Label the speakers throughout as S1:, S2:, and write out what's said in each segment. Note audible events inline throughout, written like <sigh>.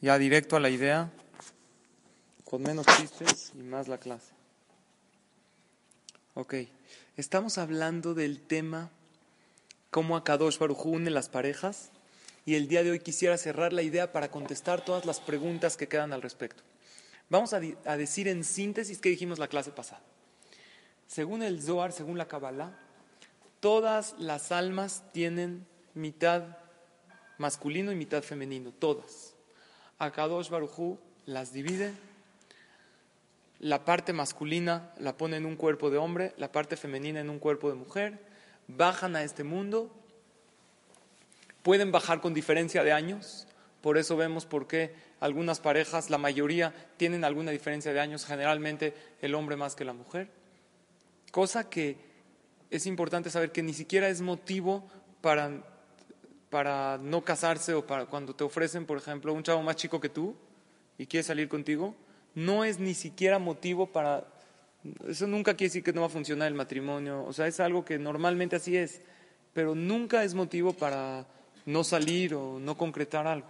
S1: Ya directo a la idea, con menos chistes y más la clase. Ok, estamos hablando del tema cómo Akadosh Baruj une las parejas y el día de hoy quisiera cerrar la idea para contestar todas las preguntas que quedan al respecto. Vamos a, decir en síntesis que dijimos la clase pasada. Según el Zohar, según la Kabbalah, todas las almas tienen mitad masculino y mitad femenino, todas. Akadosh Barujú las divide, la parte masculina la pone en un cuerpo de hombre, la parte femenina en un cuerpo de mujer, bajan a este mundo, pueden bajar con diferencia de años, por eso vemos por qué algunas parejas, la mayoría, tienen alguna diferencia de años, generalmente el hombre más que la mujer, cosa que es importante saber que ni siquiera es motivo para para no casarse o para cuando te ofrecen, por ejemplo, un chavo más chico que tú y quiere salir contigo, no es ni siquiera motivo para... Eso nunca quiere decir que no va a funcionar el matrimonio, o sea, es algo que normalmente así es, pero nunca es motivo para no salir o no concretar algo.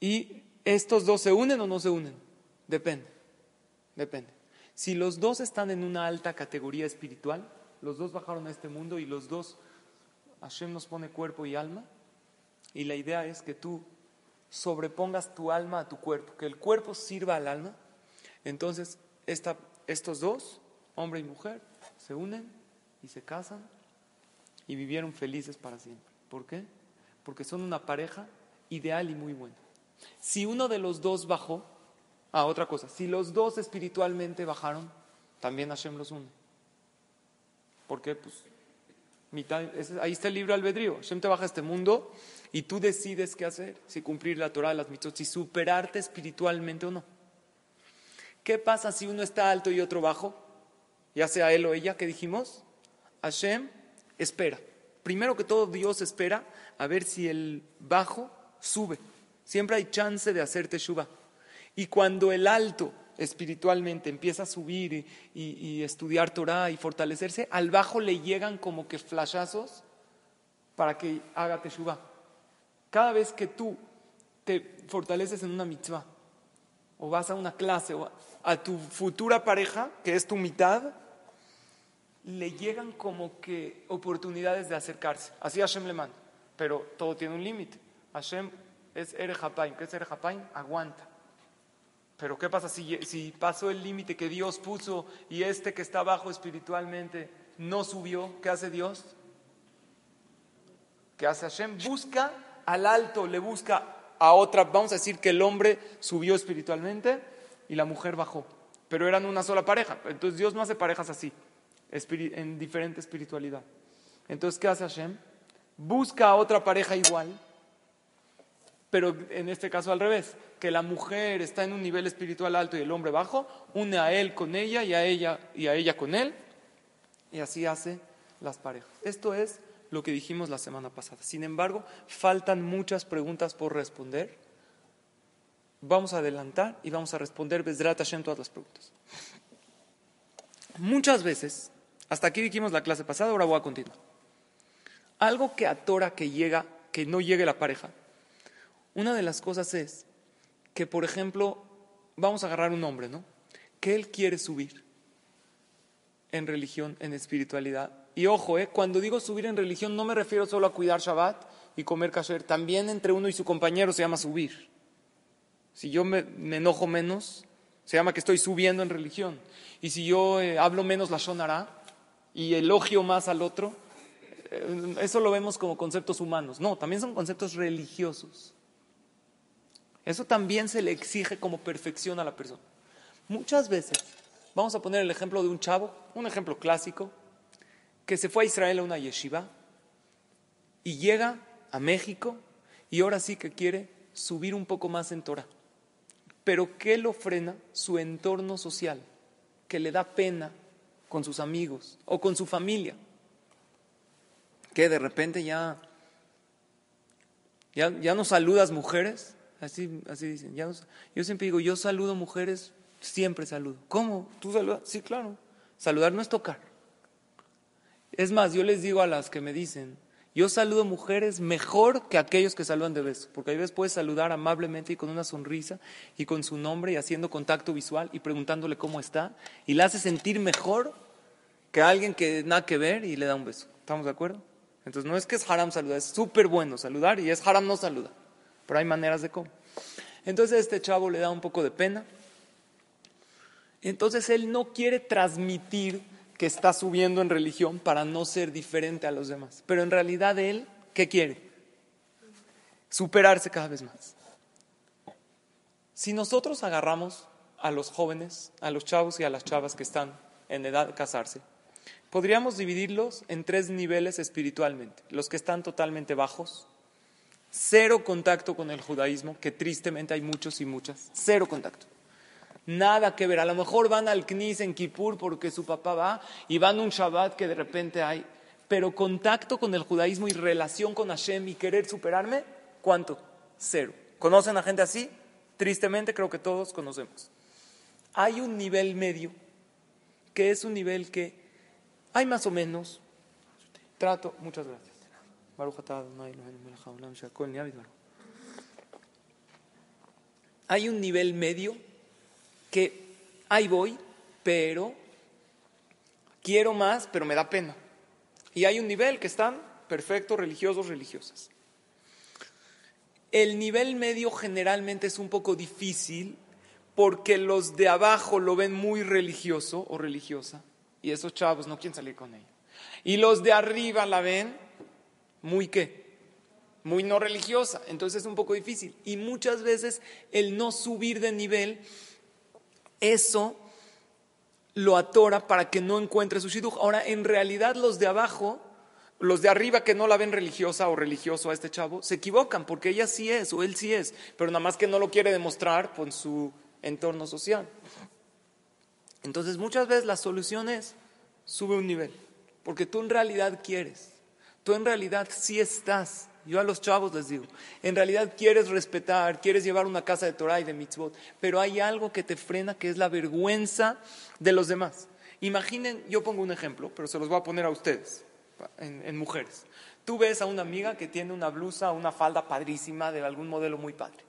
S1: ¿Y estos dos se unen o no se unen? Depende, depende. Si los dos están en una alta categoría espiritual, los dos bajaron a este mundo y los dos, Hashem nos pone cuerpo y alma. Y la idea es que tú sobrepongas tu alma a tu cuerpo, que el cuerpo sirva al alma. Entonces, estos dos, hombre y mujer, se unen y se casan y vivieron felices para siempre. ¿Por qué? Porque son una pareja ideal y muy buena. Si uno de los dos bajó, ah, otra cosa, si los dos espiritualmente bajaron, también Hashem los une. Porque pues ahí está el libro albedrío. Hashem te baja a este mundo y tú decides qué hacer, si cumplir la Torah, las mitzvot, si superarte espiritualmente o no. ¿Qué pasa si uno está alto y otro bajo? Ya sea él o ella, ¿qué dijimos? Hashem espera. Primero que todo, Dios espera a ver si el bajo sube. Siempre hay chance de hacer teshuva. Y cuando el alto espiritualmente, empieza a subir y, estudiar Torah y fortalecerse, al bajo le llegan como que flashazos para que haga teshuva. Cada vez que tú te fortaleces en una mitzvah, o vas a una clase, o a tu futura pareja, que es tu mitad, le llegan como que oportunidades de acercarse. Así Hashem le manda. Pero todo tiene un límite. Hashem es Erejapaim. ¿Qué es Erejapaim? Aguanta. Pero ¿qué pasa si, si pasó el límite que Dios puso y este que está abajo espiritualmente no subió? ¿Qué hace Dios? ¿Qué hace Hashem? Busca al alto, le busca a otra. Vamos a decir que el hombre subió espiritualmente y la mujer bajó. Pero eran una sola pareja. Entonces Dios no hace parejas así, en diferente espiritualidad. Entonces, ¿qué hace Hashem? Busca a otra pareja igual, pero en este caso al revés que la mujer está en un nivel espiritual alto y el hombre bajo, une a él con ella y a ella y a ella con él, y así hace las parejas. Esto es lo que dijimos la semana pasada. Sin embargo, faltan muchas preguntas por responder. Vamos a adelantar y vamos a responder Bezrat Hashem todas las preguntas. Muchas veces, hasta aquí dijimos la clase pasada, ahora voy a continuar. Algo que atora que llega, que no llegue la pareja. Una de las cosas es que, por ejemplo, vamos a agarrar un hombre, ¿no? Que él quiere subir en religión, en espiritualidad. Y ojo, ¿eh? cuando digo subir en religión no me refiero solo a cuidar Shabbat y comer kasher, también entre uno y su compañero se llama subir. Si yo me, enojo menos, se llama que estoy subiendo en religión. Y si yo eh, hablo menos la shonara y elogio más al otro, eh, eso lo vemos como conceptos humanos. No, también son conceptos religiosos. Eso también se le exige como perfección a la persona. Muchas veces, vamos a poner el ejemplo de un chavo, un ejemplo clásico, que se fue a Israel a una yeshiva y llega a México y ahora sí que quiere subir un poco más en Torah. Pero ¿qué lo frena? Su entorno social, que le da pena con sus amigos o con su familia, que de repente ya, ya, ya no saludas mujeres Así, así dicen. yo siempre digo, yo saludo mujeres, siempre saludo. ¿Cómo? ¿Tú saludas? Sí, claro. Saludar no es tocar. Es más, yo les digo a las que me dicen, Yo saludo mujeres mejor que aquellos que saludan de beso, porque a veces puedes saludar amablemente y con una sonrisa y con su nombre y haciendo contacto visual y preguntándole cómo está y la hace sentir mejor que alguien que nada que ver y le da un beso. ¿Estamos de acuerdo? Entonces no es que es haram saludar, es súper bueno saludar y es haram no saludar, pero hay maneras de cómo. Entonces este chavo le da un poco de pena. Entonces él no quiere transmitir que está subiendo en religión para no ser diferente a los demás. Pero en realidad él, ¿qué quiere? Superarse cada vez más. Si nosotros agarramos a los jóvenes, a los chavos y a las chavas que están en edad de casarse, podríamos dividirlos en tres niveles espiritualmente. Los que están totalmente bajos, cero contacto con el judaísmo, que tristemente hay muchos y muchas, cero contacto. Nada que ver. A lo mejor van al Knis en Kippur porque su papá va y van un Shabbat que de repente hay. Pero contacto con el judaísmo y relación con Hashem y querer superarme, ¿cuánto? Cero. ¿Conocen a gente así? Tristemente creo que todos conocemos. Hay un nivel medio que es un nivel que hay más o menos. Trato, muchas gracias. Hay un nivel medio que ahí voy, pero quiero más, pero me da pena. Y hay un nivel que están perfectos, religiosos, religiosas. El nivel medio generalmente es un poco difícil porque los de abajo lo ven muy religioso o religiosa y esos chavos no quieren salir con ella. Y los de arriba la ven muy qué? Muy no religiosa, entonces es un poco difícil. Y muchas veces el no subir de nivel eso lo atora para que no encuentre su shidduch. Ahora, en realidad los de abajo, los de arriba que no la ven religiosa o religioso a este chavo, se equivocan porque ella sí es o él sí es, pero nada más que no lo quiere demostrar con su entorno social. Entonces muchas veces la solución es sube un nivel, porque tú en realidad quieres, tú en realidad sí estás yo a los chavos les digo, en realidad quieres respetar, quieres llevar una casa de Torah y de mitzvot, pero hay algo que te frena que es la vergüenza de los demás. Imaginen, yo pongo un ejemplo, pero se los voy a poner a ustedes, en, mujeres. Tú ves a una amiga que tiene una blusa, una falda padrísima de algún modelo muy padre.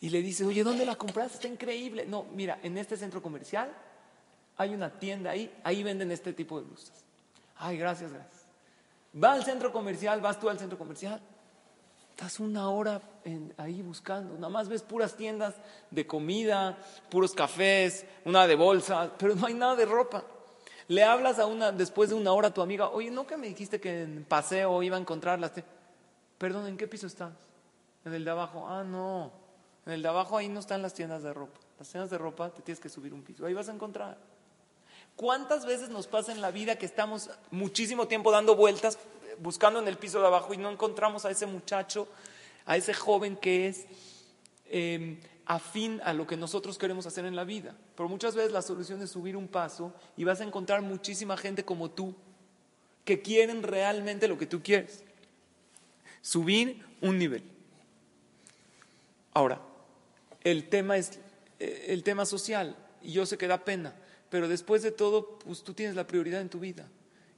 S1: Y le dices, oye, ¿dónde la compraste? Está increíble. No, mira, en este centro comercial hay una tienda ahí, ahí venden este tipo de blusas. Ay, gracias, gracias. Va al centro comercial, vas tú al centro comercial, estás una hora ahí buscando, nada más ves puras tiendas de comida, puros cafés, una de bolsa, pero no hay nada de ropa. Le hablas a una, después de una hora a tu amiga, oye, ¿no que me dijiste que en paseo iba a encontrarlas? Perdón, ¿en qué piso estás? En el de abajo. Ah, no. En el de abajo ahí no están las tiendas de ropa. Las tiendas de ropa te tienes que subir un piso. Ahí vas a encontrar. ¿Cuántas veces nos pasa en la vida que estamos muchísimo tiempo dando vueltas buscando en el piso de abajo y no encontramos a ese muchacho, a ese joven que es em, afín a lo que nosotros queremos hacer en la vida? Pero muchas veces la solución es subir un paso y vas a encontrar muchísima gente como tú que quieren realmente lo que tú quieres. Subir un nivel. Ahora, el tema es eh, el tema social, y yo sé que da pena, pero después de todo, pues tú tienes la prioridad en tu vida.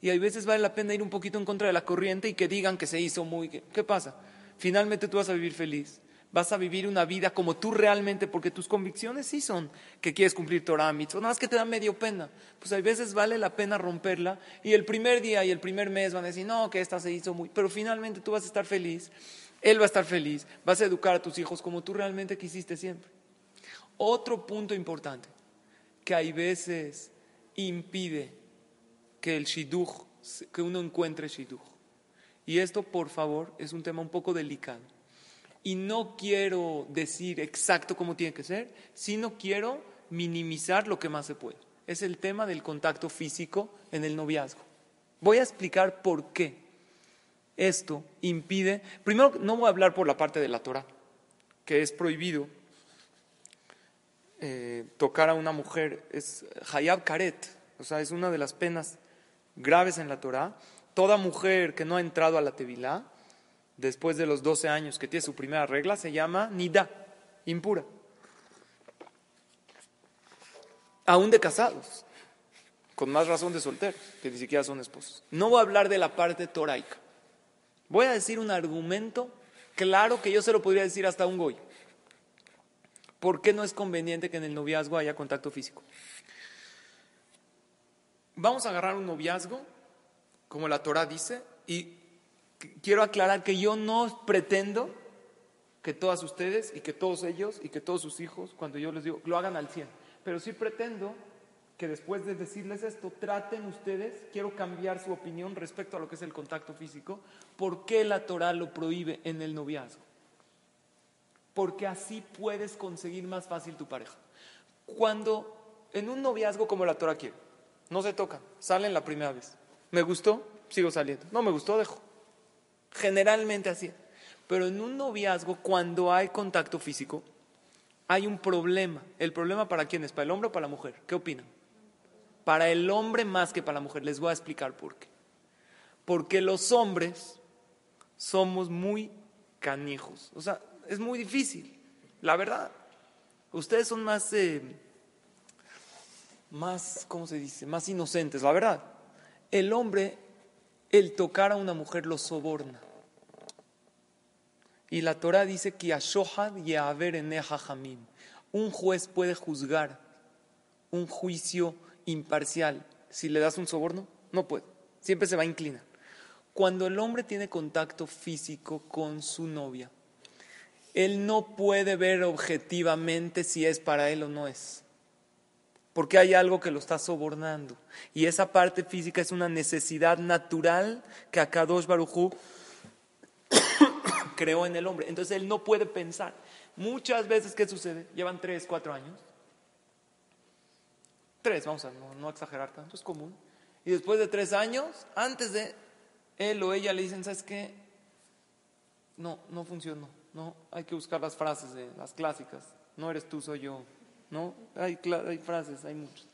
S1: Y hay veces vale la pena ir un poquito en contra de la corriente y que digan que se hizo muy... ¿Qué pasa? Finalmente tú vas a vivir feliz. Vas a vivir una vida como tú realmente, porque tus convicciones sí son que quieres cumplir Torah, mitzvot, nada más que te da medio pena. Pues hay veces vale la pena romperla y el primer día y el primer mes van a decir, no, que esta se hizo muy... Pero finalmente tú vas a estar feliz, él va a estar feliz, vas a educar a tus hijos como tú realmente quisiste siempre. Otro punto importante, que hay veces impide que el shidduch, que uno encuentre shidduch. Y esto, por favor, es un tema un poco delicado. Y no quiero decir exacto cómo tiene que ser, sino quiero minimizar lo que más se puede. Es el tema del contacto físico en el noviazgo. Voy a explicar por qué esto impide. Primero, no voy a hablar por la parte de la Torah, que es prohibido eh, tocar a una mujer es hayab karet, o sea, es una de las penas graves en la Torah. Toda mujer que no ha entrado a la Tevilá, después de los 12 años que tiene su primera regla, se llama nida, impura. Aún de casados, con más razón de solteros, que ni siquiera son esposos. No voy a hablar de la parte toraica, Voy a decir un argumento claro que yo se lo podría decir hasta un goy. ¿Por qué no es conveniente que en el noviazgo haya contacto físico? Vamos a agarrar un noviazgo, como la Torah dice, y quiero aclarar que yo no pretendo que todas ustedes y que todos ellos y que todos sus hijos, cuando yo les digo, lo hagan al 100. Pero sí pretendo que después de decirles esto, traten ustedes, quiero cambiar su opinión respecto a lo que es el contacto físico, ¿por qué la Torah lo prohíbe en el noviazgo? Porque así puedes conseguir más fácil tu pareja. Cuando en un noviazgo como la Torah quiere, no se tocan, salen la primera vez. ¿Me gustó? Sigo saliendo. No me gustó, dejo. Generalmente así. Pero en un noviazgo, cuando hay contacto físico, hay un problema. ¿El problema para quién es? ¿Para el hombre o para la mujer? ¿Qué opinan? Para el hombre más que para la mujer. Les voy a explicar por qué. Porque los hombres somos muy canijos. O sea, es muy difícil, la verdad. Ustedes son más, eh, más, ¿cómo se dice? Más inocentes, la verdad. El hombre, el tocar a una mujer lo soborna. Y la Torah dice que un juez puede juzgar un juicio imparcial. Si le das un soborno, no puede. Siempre se va a inclinar. Cuando el hombre tiene contacto físico con su novia, él no puede ver objetivamente si es para él o no es. Porque hay algo que lo está sobornando. Y esa parte física es una necesidad natural que Akadosh Barujú <coughs> creó en el hombre. Entonces él no puede pensar. Muchas veces, ¿qué sucede? Llevan tres, cuatro años. Tres, vamos a no, no exagerar tanto, es común. Y después de tres años, antes de él o ella le dicen, ¿sabes qué? No, no funcionó no, hay que buscar las frases, de, las clásicas. No eres tú, soy yo. ¿No? Hay, hay frases, hay muchas.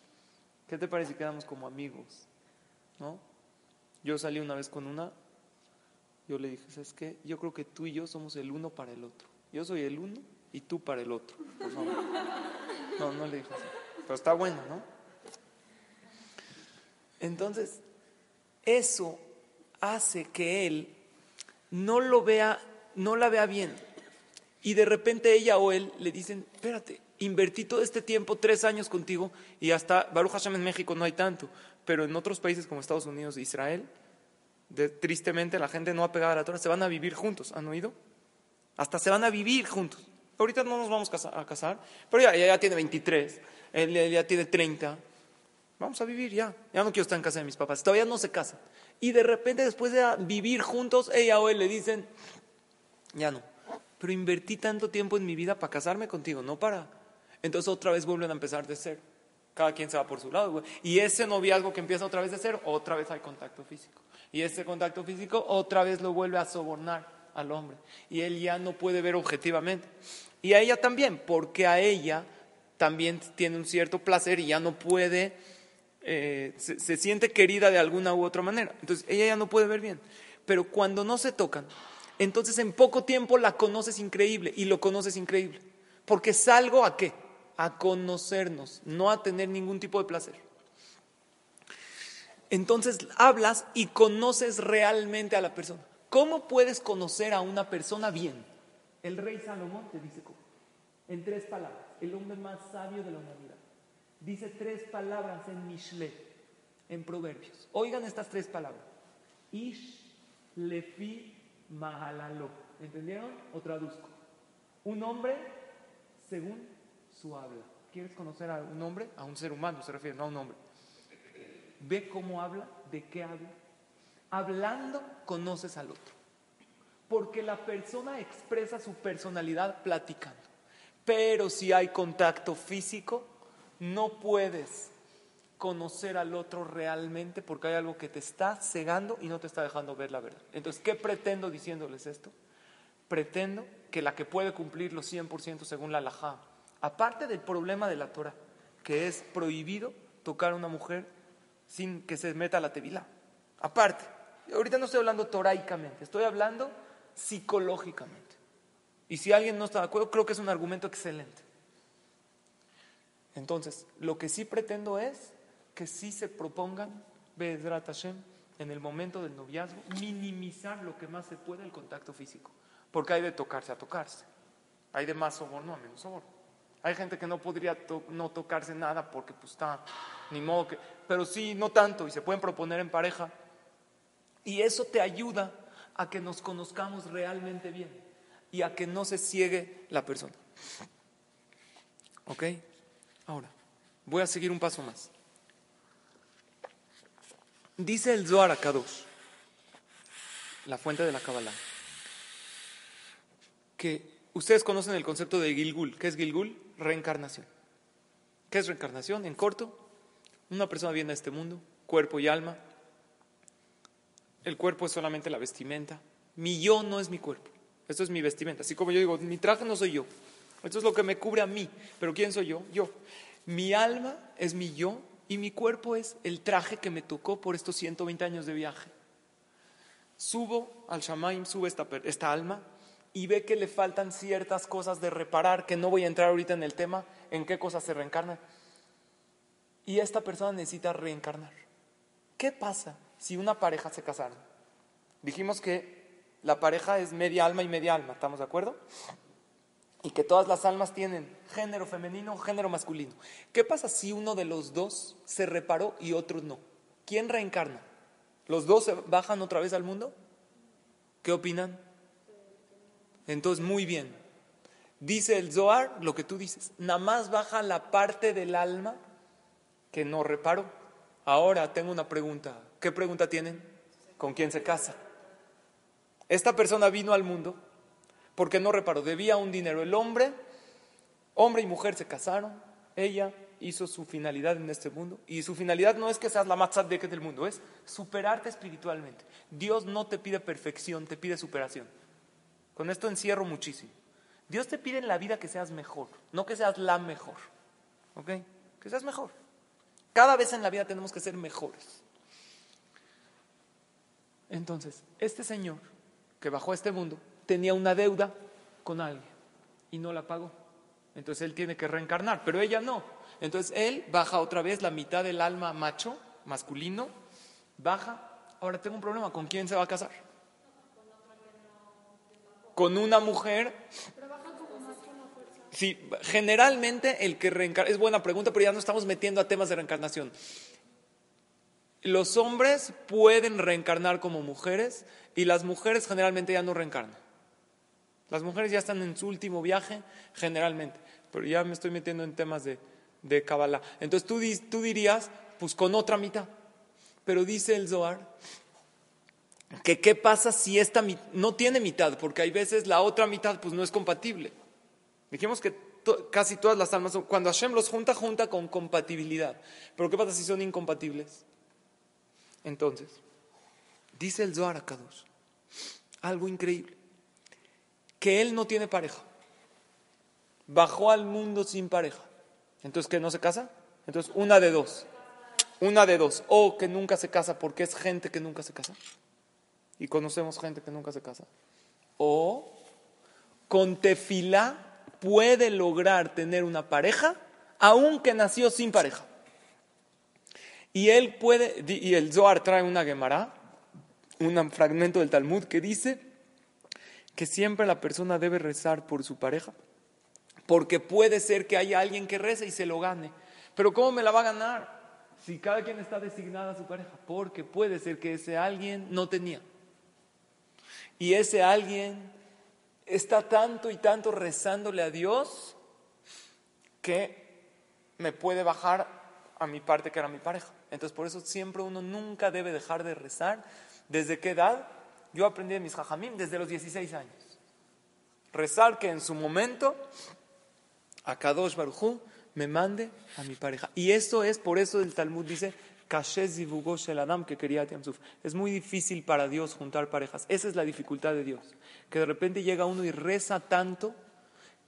S1: ¿Qué te parece si quedamos como amigos? ¿No? Yo salí una vez con una, yo le dije, ¿sabes qué? Yo creo que tú y yo somos el uno para el otro. Yo soy el uno y tú para el otro. No, no le dije así. Pero está bueno, ¿no? Entonces, eso hace que él no lo vea, no la vea bien y de repente ella o él le dicen, espérate, invertí todo este tiempo, tres años contigo, y hasta Baruch Hashem en México no hay tanto, pero en otros países como Estados Unidos e Israel, tristemente la gente no ha pegado a la Torah, se van a vivir juntos, ¿han oído? Hasta se van a vivir juntos. Ahorita no nos vamos a casar, pero ya, ya, tiene 23, él ya tiene 30, vamos a vivir ya, ya no quiero estar en casa de mis papás, todavía no se casan. Y de repente después de vivir juntos, ella o él le dicen, ya no, pero invertí tanto tiempo en mi vida para casarme contigo, no para... Entonces otra vez vuelven a empezar de cero. Cada quien se va por su lado. Y ese noviazgo que empieza otra vez de cero, otra vez hay contacto físico. Y ese contacto físico otra vez lo vuelve a sobornar al hombre. Y él ya no puede ver objetivamente. Y a ella también, porque a ella también tiene un cierto placer y ya no puede, eh, se siente querida de alguna u otra manera. Entonces ella ya no puede ver bien. Pero cuando no se tocan, entonces en poco tiempo la conoces increíble y lo conoces increíble. Porque salgo a qué? A conocernos, no a tener ningún tipo de placer. Entonces hablas y conoces realmente a la persona. ¿Cómo puedes conocer a una persona bien? El rey Salomón te dice cómo. En tres palabras, el hombre más sabio de la humanidad. Dice tres palabras en Mishle, en Proverbios. Oigan estas tres palabras. Ish, lefi, Mahalalo. ¿Entendieron? O traduzco. Un hombre según su habla. ¿Quieres conocer a un hombre? A un ser humano se refiere, no a un hombre. Ve cómo habla, de qué habla. Hablando conoces al otro. Porque la persona expresa su personalidad platicando. Pero si hay contacto físico, no puedes conocer al otro realmente porque hay algo que te está cegando y no te está dejando ver la verdad. Entonces, ¿qué pretendo diciéndoles esto? Pretendo que la que puede cumplirlo 100% según la halajá, aparte del problema de la Torah, que es prohibido tocar a una mujer sin que se meta la tevila. Aparte, ahorita no estoy hablando toraicamente, estoy hablando psicológicamente. Y si alguien no está de acuerdo, creo que es un argumento excelente. Entonces, lo que sí pretendo es que sí se propongan, Bezrat Hashem, en el momento del noviazgo, minimizar lo que más se puede el contacto físico. Porque hay de tocarse a tocarse. Hay de más soborno a menos soborno. Hay gente que no podría no tocarse nada porque pues está, ni modo que, pero sí, no tanto, y se pueden proponer en pareja. Y eso te ayuda a que nos conozcamos realmente bien y a que no se ciegue la persona. ¿Ok? Ahora, voy a seguir un paso más. Dice el Zohar Akadosh, la fuente de la Kabbalah, que ustedes conocen el concepto de Gilgul. ¿Qué es Gilgul? Reencarnación. ¿Qué es reencarnación? En corto, una persona viene a este mundo, cuerpo y alma. El cuerpo es solamente la vestimenta. Mi yo no es mi cuerpo. Esto es mi vestimenta. Así como yo digo, mi traje no soy yo. Esto es lo que me cubre a mí. Pero ¿quién soy yo? Yo. Mi alma es mi yo y mi cuerpo es el traje que me tocó por estos 120 años de viaje. Subo al Shamaim, sube esta, esta alma y ve que le faltan ciertas cosas de reparar, que no voy a entrar ahorita en el tema, en qué cosas se reencarnan. Y esta persona necesita reencarnar. ¿Qué pasa si una pareja se casaron? Dijimos que la pareja es media alma y media alma, ¿estamos de acuerdo? Y que todas las almas tienen género femenino, género masculino. ¿Qué pasa si uno de los dos se reparó y otro no? ¿Quién reencarna? ¿Los dos se bajan otra vez al mundo? ¿Qué opinan? Entonces, muy bien. Dice el Zohar lo que tú dices. Nada más baja la parte del alma que no reparó. Ahora tengo una pregunta. ¿Qué pregunta tienen? ¿Con quién se casa? Esta persona vino al mundo porque no reparó. Debía un dinero. El hombre, hombre y mujer se casaron. Ella hizo su finalidad en este mundo. Y su finalidad no es que seas la más que del mundo, es superarte espiritualmente. Dios no te pide perfección, te pide superación. Con esto encierro muchísimo. Dios te pide en la vida que seas mejor, no que seas la mejor. ¿Ok? Que seas mejor. Cada vez en la vida tenemos que ser mejores. Entonces, este señor que bajó a este mundo tenía una deuda con alguien y no la pagó. Entonces él tiene que reencarnar, pero ella no. Entonces él baja otra vez la mitad del alma macho, masculino, baja. Ahora tengo un problema, ¿con quién se va a casar? con una mujer. Sí, generalmente el que reencarna, es buena pregunta, pero ya no estamos metiendo a temas de reencarnación. Los hombres pueden reencarnar como mujeres y las mujeres generalmente ya no reencarnan. Las mujeres ya están en su último viaje, generalmente, pero ya me estoy metiendo en temas de, de Kabbalah. Entonces tú, tú dirías, pues con otra mitad. Pero dice el Zohar que qué pasa si esta no tiene mitad, porque hay veces la otra mitad pues no es compatible. Dijimos que casi todas las almas, cuando Hashem los junta, junta con compatibilidad. Pero ¿qué pasa si son incompatibles? Entonces, dice el Zohar Akadosh, algo increíble, que él no tiene pareja, bajó al mundo sin pareja. Entonces, ¿qué no se casa? Entonces, una de dos, una de dos, o que nunca se casa porque es gente que nunca se casa y conocemos gente que nunca se casa. O con tefilá puede lograr tener una pareja aunque nació sin pareja. Y él puede, y el Zohar trae una Gemara, un fragmento del Talmud que dice que siempre la persona debe rezar por su pareja, porque puede ser que haya alguien que reza y se lo gane. Pero ¿cómo me la va a ganar? Si cada quien está designada a su pareja, porque puede ser que ese alguien no tenía. Y ese alguien está tanto y tanto rezándole a Dios que me puede bajar a mi parte que era mi pareja. Entonces por eso siempre uno nunca debe dejar de rezar. ¿Desde qué edad? Yo aprendí mis jajamim desde los 16 años. Rezar que en su momento a Kadosh me mande a mi pareja. Y eso es, por eso el Talmud dice, que quería Es muy difícil para Dios juntar parejas. Esa es la dificultad de Dios. Que de repente llega uno y reza tanto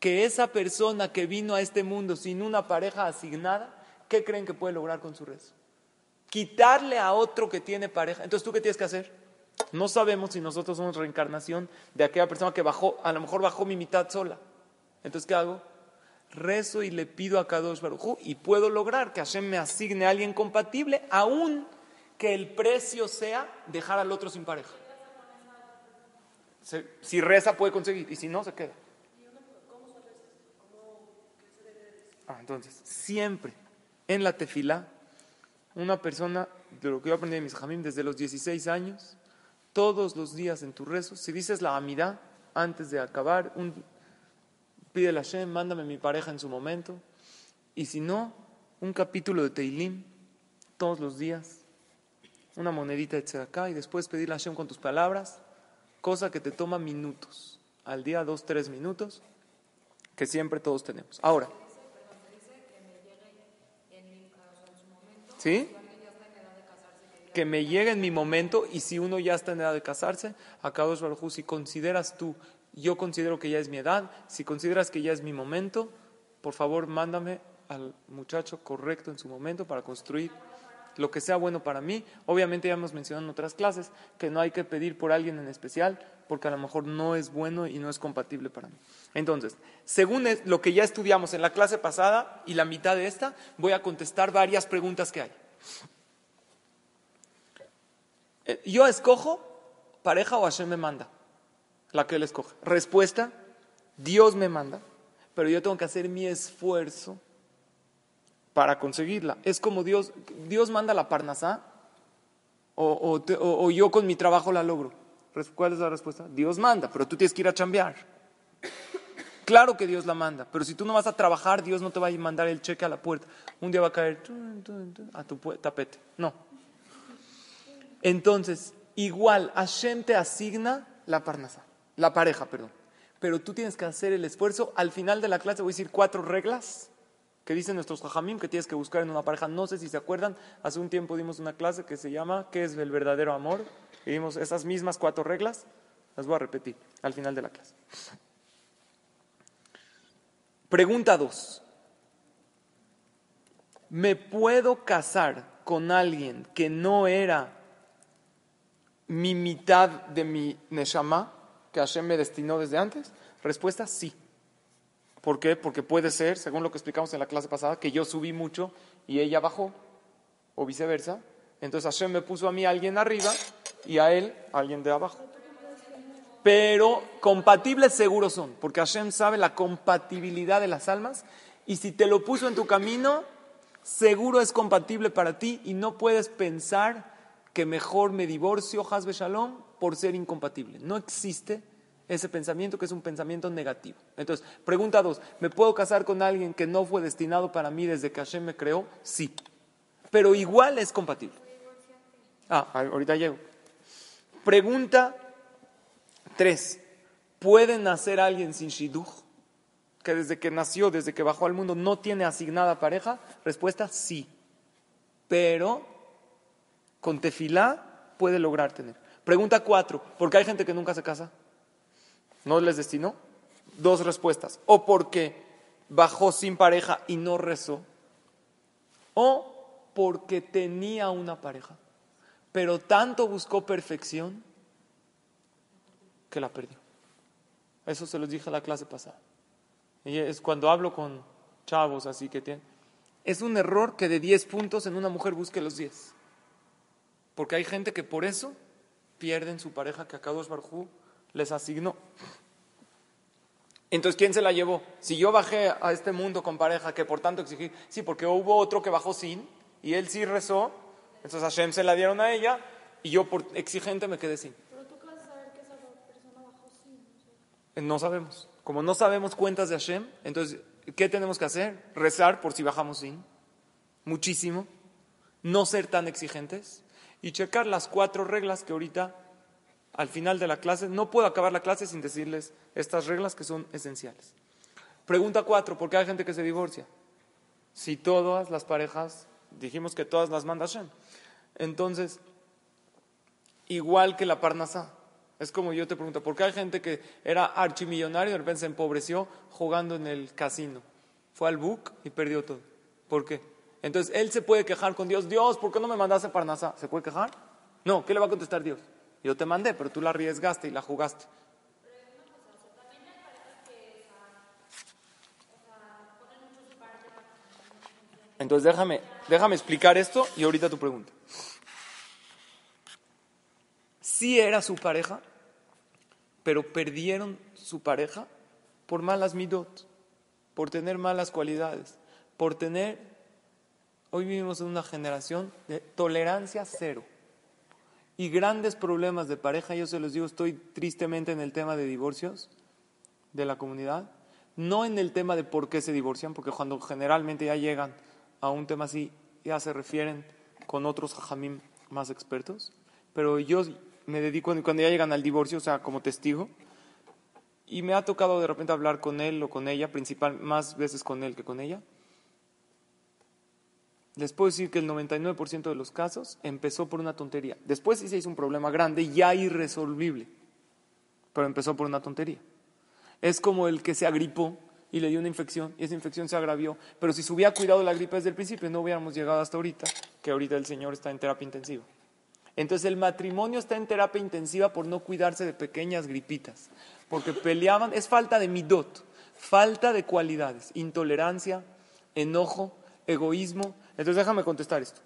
S1: que esa persona que vino a este mundo sin una pareja asignada, ¿qué creen que puede lograr con su rezo? Quitarle a otro que tiene pareja. Entonces, ¿tú qué tienes que hacer? No sabemos si nosotros somos reencarnación de aquella persona que bajó, a lo mejor bajó mi mitad sola. Entonces, ¿qué hago? rezo y le pido a Kadosh Baruj y puedo lograr que Hashem me asigne a alguien compatible, aún que el precio sea dejar al otro sin pareja. si reza puede conseguir y si no se queda. Ah, entonces, siempre en la tefila, una persona, de lo que yo aprendí de mis jamim desde los 16 años, todos los días en tu rezo, si dices la amidad antes de acabar, un, pide la Shem, mándame mi pareja en su momento, y si no, un capítulo de Teilim todos los días, una monedita de acá y después pedir la Shem con tus palabras, cosa que te toma minutos, al día dos, tres minutos, que siempre todos tenemos. Ahora, ¿Sí? Que me llegue en mi momento y si uno ya está en edad de casarse, acá si consideras tú, yo considero que ya es mi edad, si consideras que ya es mi momento, por favor mándame al muchacho correcto en su momento para construir lo que sea bueno para mí. Obviamente ya hemos mencionado en otras clases que no hay que pedir por alguien en especial porque a lo mejor no es bueno y no es compatible para mí. Entonces, según lo que ya estudiamos en la clase pasada y la mitad de esta, voy a contestar varias preguntas que hay. Eh, yo escojo pareja o Hashem me manda, la que él escoge. Respuesta, Dios me manda, pero yo tengo que hacer mi esfuerzo para conseguirla. Es como Dios, Dios manda la parnasá o, o yo con mi trabajo la logro. ¿Cuál es la respuesta? Dios manda, pero tú tienes que ir a chambear. Claro que Dios la manda, pero si tú no vas a trabajar, Dios no te va a mandar el cheque a la puerta. Un día va a caer a tu tapete. No. Entonces, igual, Hashem te asigna la parnasa, la pareja, perdón. Pero tú tienes que hacer el esfuerzo. Al final de la clase voy a decir cuatro reglas que dicen nuestros jajamim que tienes que buscar en una pareja. No sé si se acuerdan, hace un tiempo dimos una clase que se llama ¿Qué es el verdadero amor? Y vimos esas mismas cuatro reglas. Las voy a repetir al final de la clase. Pregunta 2. ¿Me puedo casar con alguien que no era mi mitad de mi neshama, que Hashem me destinó desde antes? Respuesta, sí. ¿Por qué? Porque puede ser, según lo que explicamos en la clase pasada, que yo subí mucho y ella bajó, o viceversa. Entonces Hashem me puso a mí alguien arriba y a él alguien de abajo pero compatibles seguros son, porque Hashem sabe la compatibilidad de las almas y si te lo puso en tu camino, seguro es compatible para ti y no puedes pensar que mejor me divorcio, Hasbe Shalom, por ser incompatible. No existe ese pensamiento que es un pensamiento negativo. Entonces, pregunta dos, ¿me puedo casar con alguien que no fue destinado para mí desde que Hashem me creó? Sí, pero igual es compatible. Ah, ahorita llego. Pregunta Tres, ¿puede nacer alguien sin shidduch? Que desde que nació, desde que bajó al mundo, no tiene asignada pareja. Respuesta, sí. Pero con tefilá puede lograr tener. Pregunta cuatro, ¿por qué hay gente que nunca se casa? ¿No les destinó? Dos respuestas. O porque bajó sin pareja y no rezó. O porque tenía una pareja, pero tanto buscó perfección que la perdió. Eso se los dije a la clase pasada. Y es cuando hablo con chavos así que tienen. Es un error que de 10 puntos en una mujer busque los 10. Porque hay gente que por eso pierden su pareja que a Kadosh Barjú les asignó. Entonces, ¿quién se la llevó? Si yo bajé a este mundo con pareja que por tanto exigí, sí, porque hubo otro que bajó sin y él sí rezó, entonces Hashem se la dieron a ella y yo por exigente me quedé sin. No sabemos. Como no sabemos cuentas de Hashem, entonces, ¿qué tenemos que hacer? Rezar por si bajamos sin. Muchísimo. No ser tan exigentes. Y checar las cuatro reglas que ahorita, al final de la clase, no puedo acabar la clase sin decirles estas reglas que son esenciales. Pregunta cuatro, ¿por qué hay gente que se divorcia? Si todas las parejas, dijimos que todas las manda Hashem. Entonces, igual que la Parnasá, es como yo te pregunto, ¿por qué hay gente que era archimillonario y de repente se empobreció jugando en el casino? Fue al book y perdió todo. ¿Por qué? Entonces él se puede quejar con Dios. Dios, ¿por qué no me mandaste para NASA? ¿Se puede quejar? No, ¿qué le va a contestar Dios? Yo te mandé, pero tú la arriesgaste y la jugaste. Entonces déjame, déjame explicar esto y ahorita tu pregunta. sí era su pareja, pero perdieron su pareja por malas midot, por tener malas cualidades, por tener, hoy vivimos en una generación de tolerancia cero y grandes problemas de pareja. Yo se los digo, estoy tristemente en el tema de divorcios de la comunidad, no en el tema de por qué se divorcian, porque cuando generalmente ya llegan a un tema así, ya se refieren con otros hajamim más expertos, pero yo me dedico cuando ya llegan al divorcio, o sea, como testigo, y me ha tocado de repente hablar con él o con ella, principal, más veces con él que con ella. Les puedo decir que el 99% de los casos empezó por una tontería. Después sí se hizo un problema grande, ya irresoluble, pero empezó por una tontería. Es como el que se agripó y le dio una infección y esa infección se agravió, pero si se hubiera cuidado la gripe desde el principio no hubiéramos llegado hasta ahorita, que ahorita el Señor está en terapia intensiva. Entonces el matrimonio está en terapia intensiva por no cuidarse de pequeñas gripitas, porque peleaban, es falta de midot, falta de cualidades, intolerancia, enojo, egoísmo. Entonces déjame contestar esto.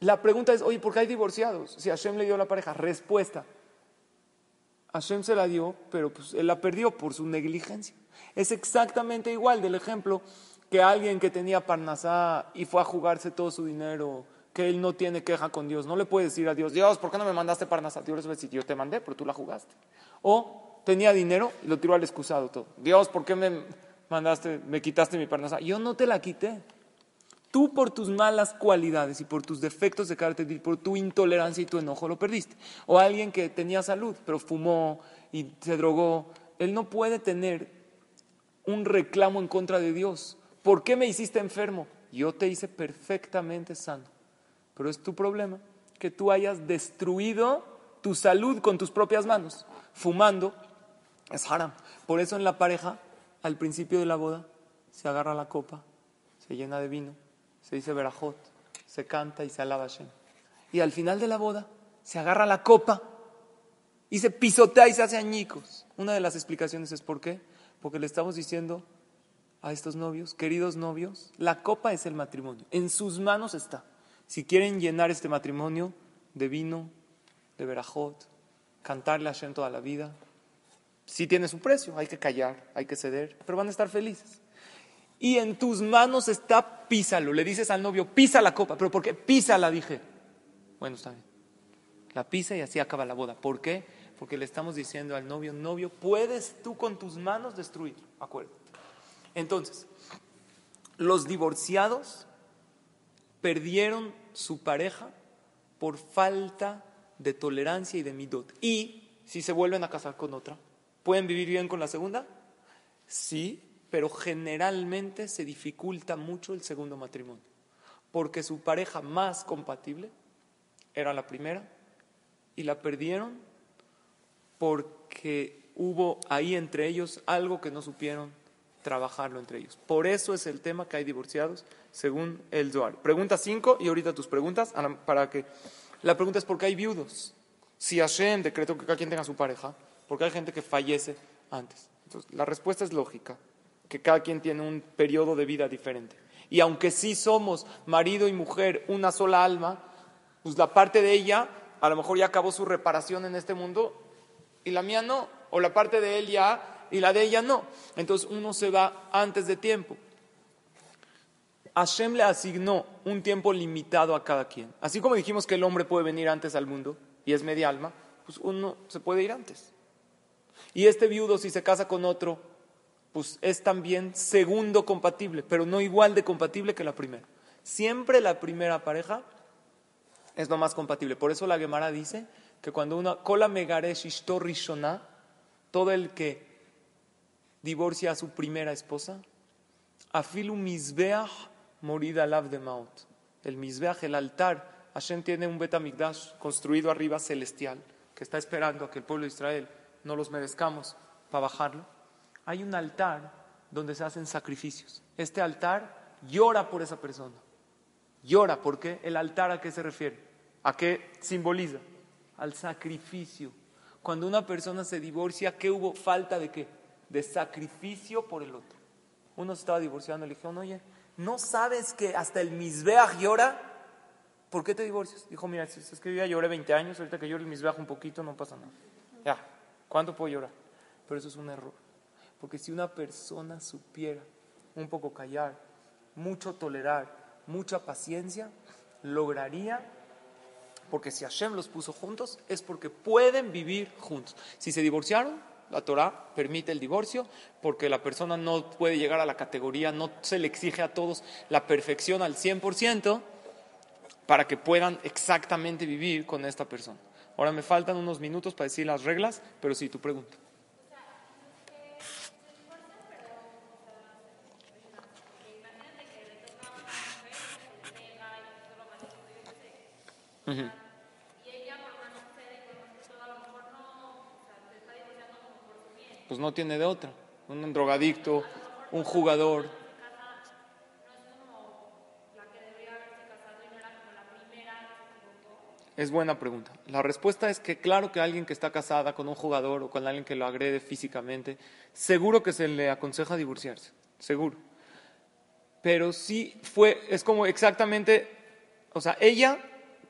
S1: La pregunta es, oye, ¿por qué hay divorciados? Si Hashem le dio la pareja, respuesta. Hashem se la dio, pero pues él la perdió por su negligencia. Es exactamente igual del ejemplo que alguien que tenía Parnasá y fue a jugarse todo su dinero que él no tiene queja con Dios. No le puede decir a Dios, Dios, ¿por qué no me mandaste para Dios le va yo te mandé, pero tú la jugaste. O tenía dinero y lo tiró al excusado todo. Dios, ¿por qué me mandaste, me quitaste mi parnasa? Yo no te la quité. Tú por tus malas cualidades y por tus defectos de carácter y por tu intolerancia y tu enojo lo perdiste. O alguien que tenía salud, pero fumó y se drogó. Él no puede tener un reclamo en contra de Dios. ¿Por qué me hiciste enfermo? Yo te hice perfectamente sano. Pero es tu problema que tú hayas destruido tu salud con tus propias manos. Fumando es haram. Por eso en la pareja, al principio de la boda, se agarra la copa, se llena de vino, se dice verajot, se canta y se alaba Hashem. Y al final de la boda, se agarra la copa y se pisotea y se hace añicos. Una de las explicaciones es por qué. Porque le estamos diciendo a estos novios, queridos novios, la copa es el matrimonio. En sus manos está. Si quieren llenar este matrimonio de vino, de verajot, cantarle a Hashem toda la vida, sí tiene su precio, hay que callar, hay que ceder, pero van a estar felices. Y en tus manos está písalo. Le dices al novio, pisa la copa, pero ¿por qué? Písala, dije. Bueno, está bien. La pisa y así acaba la boda. ¿Por qué? Porque le estamos diciendo al novio, novio, puedes tú con tus manos destruir. Acuérdate. Entonces, los divorciados perdieron su pareja por falta de tolerancia y de midot. Y si se vuelven a casar con otra, ¿pueden vivir bien con la segunda? Sí, pero generalmente se dificulta mucho el segundo matrimonio, porque su pareja más compatible era la primera y la perdieron porque hubo ahí entre ellos algo que no supieron trabajarlo entre ellos. Por eso es el tema que hay divorciados, según el Zohar. Pregunta 5 y ahorita tus preguntas, para que... La pregunta es por qué hay viudos. Si Hashem decretó que cada quien tenga su pareja, porque hay gente que fallece antes. Entonces, la respuesta es lógica, que cada quien tiene un periodo de vida diferente. Y aunque sí somos marido y mujer, una sola alma, pues la parte de ella a lo mejor ya acabó su reparación en este mundo y la mía no, o la parte de él ya y la de ella no. Entonces uno se va antes de tiempo. Hashem le asignó un tiempo limitado a cada quien. Así como dijimos que el hombre puede venir antes al mundo y es media alma, pues uno se puede ir antes. Y este viudo, si se casa con otro, pues es también segundo compatible, pero no igual de compatible que la primera. Siempre la primera pareja es lo más compatible. Por eso la Gemara dice que cuando una kola megaresh rishona, todo el que divorcia a su primera esposa, afilu misbeach morida lav de maot. El misbeach, el altar, Hashem tiene un betamigdash construido arriba celestial que está esperando a que el pueblo de Israel no los merezcamos para bajarlo. Hay un altar donde se hacen sacrificios. Este altar llora por esa persona. Llora, ¿por qué? ¿El altar a qué se refiere? ¿A qué simboliza? Al sacrificio. Cuando una persona se divorcia, ¿qué hubo? Falta de qué? de sacrificio por el otro. Uno se estaba divorciando, le dijeron, oye, ¿no sabes que hasta el Misbeach llora? ¿por qué te divorcias? Dijo, mira, si es que yo ya lloré 20 años, ahorita que llore mis bajo un poquito, no pasa nada. Ya, ¿cuánto puedo llorar? Pero eso es un error. Porque si una persona supiera un poco callar, mucho tolerar, mucha paciencia, lograría, porque si Hashem los puso juntos, es porque pueden vivir juntos. Si se divorciaron, la Torah permite el divorcio porque la persona no puede llegar a la categoría, no se le exige a todos la perfección al 100% para que puedan exactamente vivir con esta persona. Ahora me faltan unos minutos para decir las reglas, pero sí, tu pregunta. Pues no tiene de otra. Un drogadicto, un jugador. Es buena pregunta. La respuesta es que claro que alguien que está casada con un jugador o con alguien que lo agrede físicamente, seguro que se le aconseja divorciarse, seguro. Pero sí fue, es como exactamente, o sea, ella,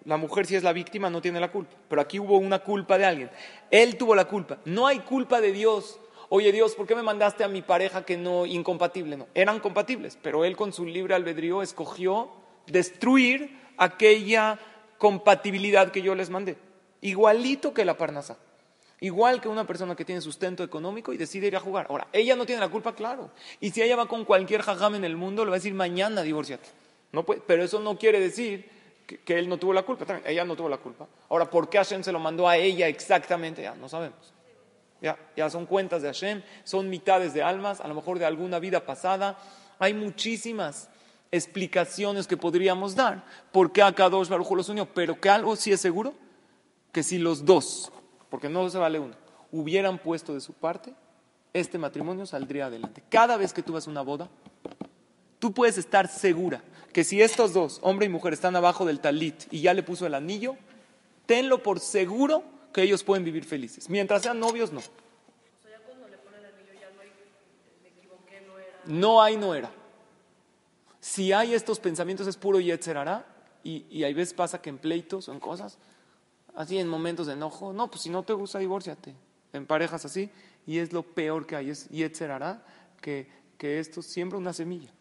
S1: la mujer si es la víctima, no tiene la culpa, pero aquí hubo una culpa de alguien. Él tuvo la culpa. No hay culpa de Dios oye Dios, ¿por qué me mandaste a mi pareja que no incompatible? No, eran compatibles, pero él con su libre albedrío escogió destruir aquella compatibilidad que yo les mandé. Igualito que la parnasa. Igual que una persona que tiene sustento económico y decide ir a jugar. Ahora, ella no tiene la culpa, claro. Y si ella va con cualquier jajam en el mundo, le va a decir mañana divorciate. No puede, pero eso no quiere decir que, él no tuvo la culpa. También, ella no tuvo la culpa. Ahora, ¿por qué Hashem se lo mandó a ella exactamente? Ya no sabemos. Ya, ya son cuentas de Hashem, son mitades de almas, a lo mejor de alguna vida pasada. Hay muchísimas explicaciones que podríamos dar por qué Akadosh Baruj los unió, pero que algo sí es seguro, que si los dos, porque no se vale uno, hubieran puesto de su parte, este matrimonio saldría adelante. Cada vez que tú vas a una boda, tú puedes estar segura que si estos dos, hombre y mujer, están abajo del talit y ya le puso el anillo, tenlo por seguro que ellos pueden vivir felices. Mientras sean novios, no. No hay, no era. Si hay estos pensamientos es puro Yetzerará y, y hay veces pasa que en pleitos o en cosas, así en momentos de enojo, no, pues si no te gusta, divórciate. En parejas así, y es lo peor que hay, es Yetzerará, que, que esto siembra una semilla.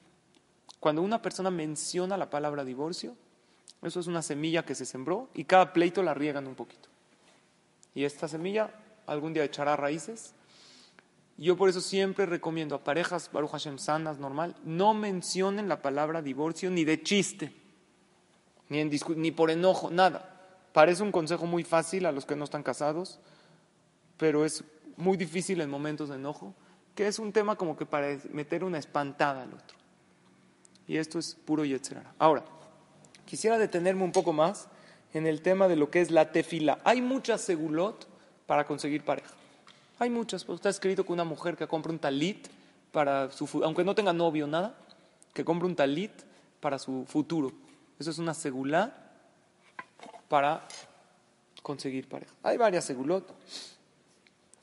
S1: Cuando una persona menciona la palabra divorcio, eso es una semilla que se sembró y cada pleito la riegan un poquito. Y esta semilla algún día echará raíces. Yo por eso siempre recomiendo a parejas, Baruch Hashem, sanas, normal, no mencionen la palabra divorcio ni de chiste, ni, en ni por enojo, nada. Parece un consejo muy fácil a los que no están casados, pero es muy difícil en momentos de enojo, que es un tema como que para meter una espantada al otro. Y esto es puro yetzerara. Ahora, quisiera detenerme un poco más en el tema de lo que es la tefila. Hay muchas segulot para conseguir pareja. Hay muchas. Pues está escrito que una mujer que compra un talit para su aunque no tenga novio nada, que compra un talit para su futuro. Eso es una segulá para conseguir pareja. Hay varias segulot.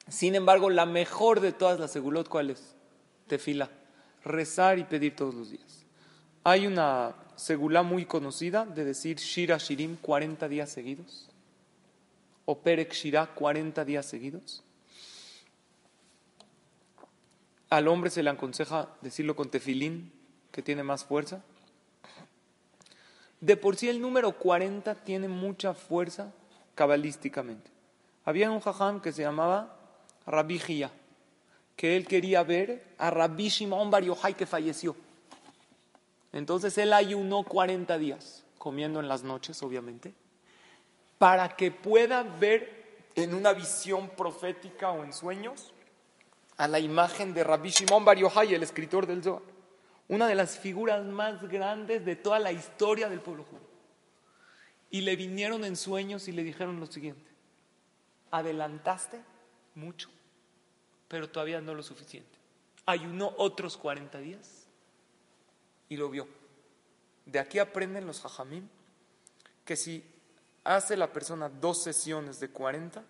S1: Sin embargo, la mejor de todas las segulot, ¿cuál es? Tefila. Rezar y pedir todos los días. Hay una segulá muy conocida de decir Shira Shirim 40 días seguidos, o Perek Shira 40 días seguidos. Al hombre se le aconseja decirlo con tefilín, que tiene más fuerza. De por sí el número 40 tiene mucha fuerza cabalísticamente. Había un jajam que se llamaba Rabbi que él quería ver a Rabbi Shimon Bar que falleció. Entonces él ayunó 40 días, comiendo en las noches, obviamente, para que pueda ver en una visión profética o en sueños a la imagen de Rabbi Shimon Bar el escritor del Zohar, una de las figuras más grandes de toda la historia del pueblo judío. Y le vinieron en sueños y le dijeron lo siguiente, adelantaste mucho, pero todavía no lo suficiente. Ayunó otros 40 días y lo vio. De aquí aprenden los hajamim que si hace la persona dos sesiones de 40,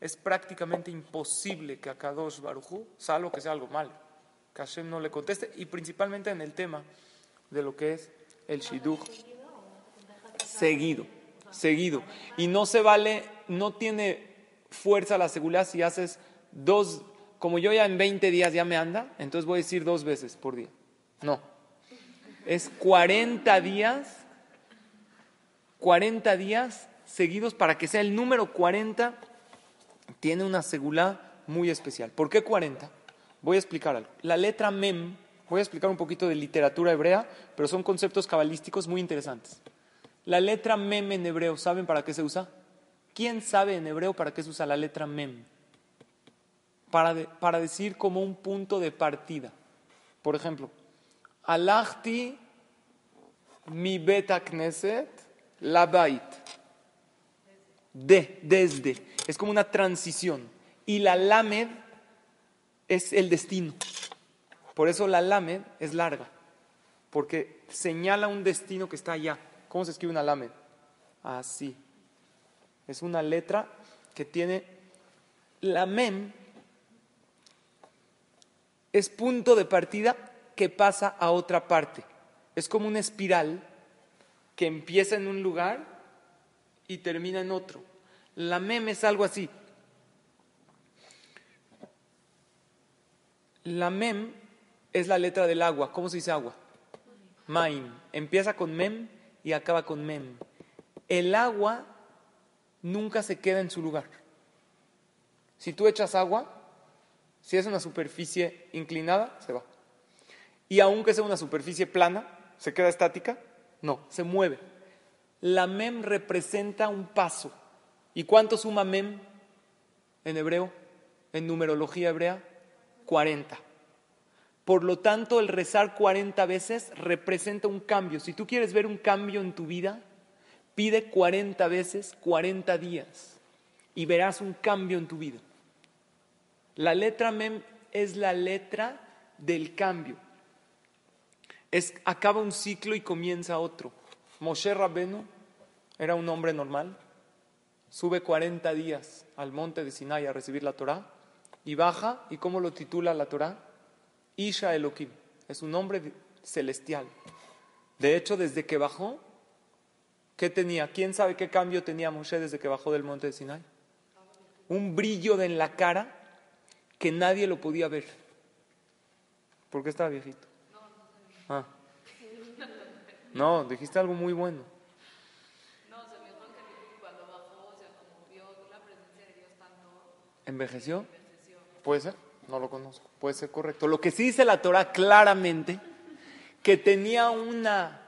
S1: es prácticamente imposible que a Kadosh Baruchu, salvo que sea algo malo, que Hashem no le conteste, y principalmente en el tema de lo que es el Shidduch. seguido, seguido. Y no se vale, no tiene fuerza la seguridad si haces dos, como yo ya en 20 días ya me anda, entonces voy a decir dos veces por día. No. Es 40 días, 40 días seguidos para que sea el número 40, tiene una segula muy especial. ¿Por qué 40? Voy a explicar algo. La letra mem, voy a explicar un poquito de literatura hebrea, pero son conceptos cabalísticos muy interesantes. La letra mem en hebreo, ¿saben para qué se usa? ¿Quién sabe en hebreo para qué se usa la letra mem? Para, para decir como un punto de partida. Por ejemplo, alachti mi beta kneset la bait. De, desde. Es como una transición. Y la lamed es el destino. Por eso la lamed es larga. Porque señala un destino que está allá. ¿Cómo se escribe una lamed? Así. Es una letra que tiene la mem. Es punto de partida que pasa a otra parte. Es como una espiral que empieza en un lugar y termina en otro. La mem es algo así. La mem es la letra del agua. ¿Cómo se dice agua? Maim. Empieza con mem y acaba con mem. El agua nunca se queda en su lugar. Si tú echas agua, si es una superficie inclinada, se va. Y aunque sea una superficie plana, ¿se queda estática? No, se mueve. La mem representa un paso. ¿Y cuánto suma mem en hebreo, en numerología hebrea? 40. Por lo tanto, el rezar 40 veces representa un cambio. Si tú quieres ver un cambio en tu vida, pide 40 veces 40 días y verás un cambio en tu vida. La letra mem es la letra del cambio. Acaba un ciclo y comienza otro. Moshe Rabenu era un hombre normal, sube 40 días al monte de Sinai a recibir la Torah y baja, ¿y cómo lo titula la Torah? Isha Elohim, es un hombre celestial. De hecho, desde que bajó, ¿qué tenía? ¿Quién sabe qué cambio tenía Moshe desde que bajó del monte de Sinai? Un brillo en la cara que nadie lo podía ver. ¿Por qué estaba viejito? Ah. No, dijiste algo muy bueno. ¿Envejeció? Puede ser, no lo conozco, puede ser correcto. Lo que sí dice la Torah claramente, que tenía una,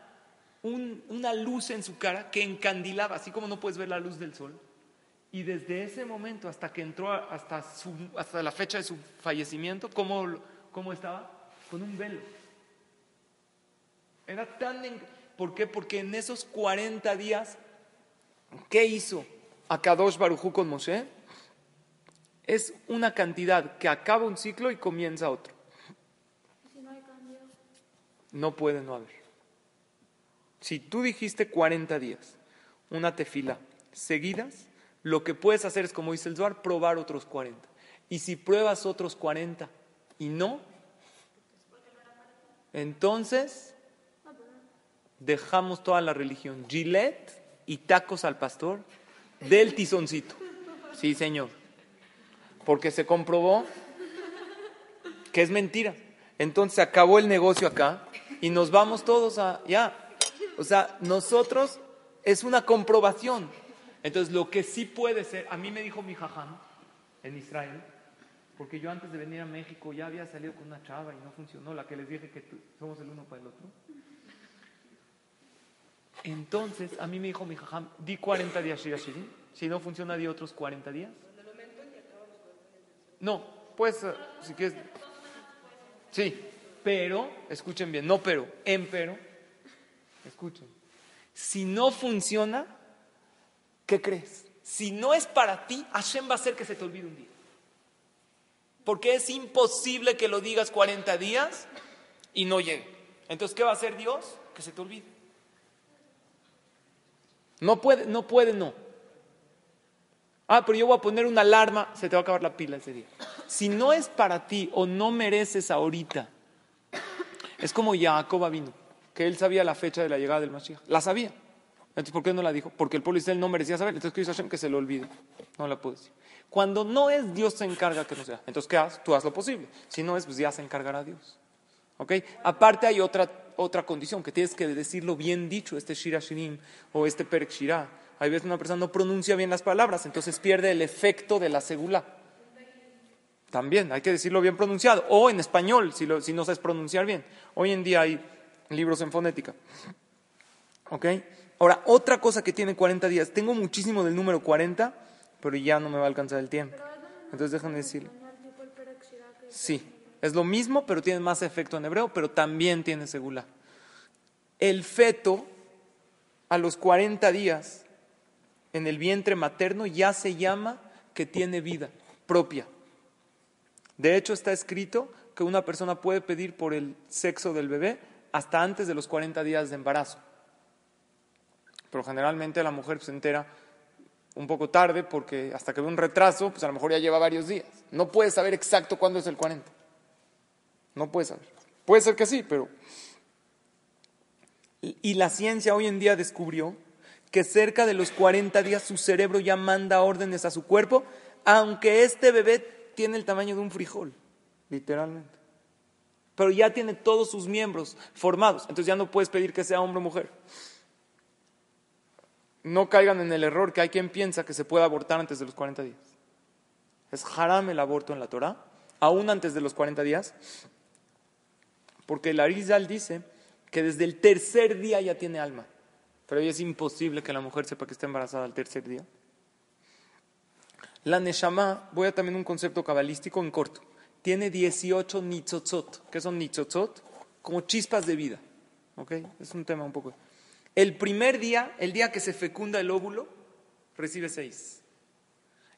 S1: una luz en su cara que encandilaba, así como no puedes ver la luz del sol. Y desde ese momento hasta que entró, hasta, su, hasta la fecha de su fallecimiento, ¿cómo, cómo estaba? Con un velo. Era tan... ¿Por qué? Porque en esos 40 días, ¿qué hizo Akadosh Barujú con Moshe? es una cantidad que acaba un ciclo y comienza otro. no puede no haber. Si tú dijiste 40 días, una tefila seguidas, lo que puedes hacer es, como dice el Zohar, probar otros 40. Y si pruebas otros 40 y no, entonces dejamos toda la religión. Gilet y tacos al pastor del tizoncito. Sí, señor porque se comprobó que es mentira. Entonces acabó el negocio acá y nos vamos todos a ya. O sea, nosotros es una comprobación. Entonces, lo que sí puede ser, a mí me dijo mi jajam en Israel, porque yo antes de venir a México ya había salido con una chava y no funcionó, la que les dije que somos el uno para el otro. Entonces, a mí me dijo mi jajam, di 40 días Shirashirin, si no funciona, di otros 40 días. No, pues, si quieres. Sí, pero, escuchen bien, no pero, en pero, escuchen. Si no funciona, ¿qué crees? Si no es para ti, Hashem va a hacer que se te olvide un día. Porque es imposible que lo digas 40 días y no llegue. Entonces, ¿qué va a hacer Dios? Que se te olvide. No puede, no puede, no. Ah, pero yo voy a poner una alarma, se te va a acabar la pila ese día. Si no es para ti o no mereces ahorita, es como Jacob vino, que él sabía la fecha de la llegada del Mashiach. La sabía. Entonces, ¿por qué no la dijo? Porque el pueblo Israel no merecía saber. Entonces, ¿qué dice Hashem? Que se lo olvide. No la puedo decir. Cuando no es, Dios se encarga que no sea. Entonces, ¿qué haces? Tú haz lo posible. Si no es, pues ya se encargará Dios. ¿Ok? Aparte hay otra, otra condición, que tienes que decirlo bien dicho, este Shira Shirim o este Perek Shira. Hay veces una persona no pronuncia bien las palabras, entonces pierde el efecto de la segula. También hay que decirlo bien pronunciado. O en español, si, lo, si no sabes pronunciar bien. Hoy en día hay libros en fonética. ¿Ok? Ahora, otra cosa que tiene 40 días. Tengo muchísimo del número 40, pero ya no me va a alcanzar el tiempo. Entonces déjenme decir. Sí, es lo mismo, pero tiene más efecto en hebreo, pero también tiene segula. El feto, a los 40 días, en el vientre materno, ya se llama que tiene vida propia. De hecho, está escrito que una persona puede pedir por el sexo del bebé hasta antes de los 40 días de embarazo. Pero generalmente la mujer se entera un poco tarde porque hasta que ve un retraso, pues a lo mejor ya lleva varios días. No puede saber exacto cuándo es el 40. No puede saber. Puede ser que sí, pero... Y la ciencia hoy en día descubrió que cerca de los 40 días su cerebro ya manda órdenes a su cuerpo, aunque este bebé tiene el tamaño de un frijol, literalmente. Pero ya tiene todos sus miembros formados, entonces ya no puedes pedir que sea hombre o mujer. No caigan en el error que hay quien piensa que se puede abortar antes de los 40 días. Es haram el aborto en la Torah, aún antes de los 40 días, porque el Arizal dice que desde el tercer día ya tiene alma. Pero es imposible que la mujer sepa que está embarazada al tercer día. La Neshama, voy a también un concepto cabalístico en corto. Tiene 18 nitzotzot. ¿Qué son nitzotzot? Como chispas de vida. ¿Ok? Es un tema un poco. El primer día, el día que se fecunda el óvulo, recibe seis.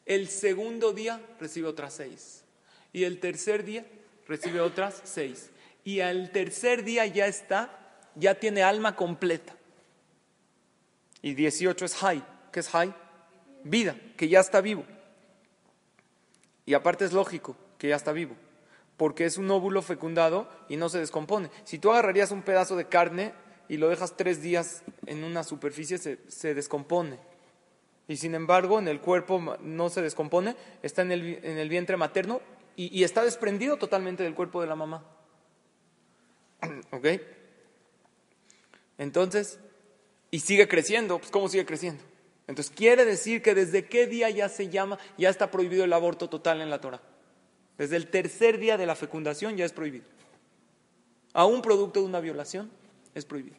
S1: El segundo día recibe otras seis. Y el tercer día recibe otras seis. Y al tercer día ya está, ya tiene alma completa. Y 18 es high. ¿Qué es high? Vida, que ya está vivo. Y aparte es lógico que ya está vivo, porque es un óvulo fecundado y no se descompone. Si tú agarrarías un pedazo de carne y lo dejas tres días en una superficie, se, descompone. Y sin embargo, en el cuerpo no se descompone, está en el, vientre materno y, y, está desprendido totalmente del cuerpo de la mamá. <clears throat> ¿Ok? Entonces, y sigue creciendo, pues ¿cómo sigue creciendo? Entonces quiere decir que desde qué día ya se llama, ya está prohibido el aborto total en la Torah. Desde el tercer día de la fecundación ya es prohibido. A un producto de una violación es prohibido.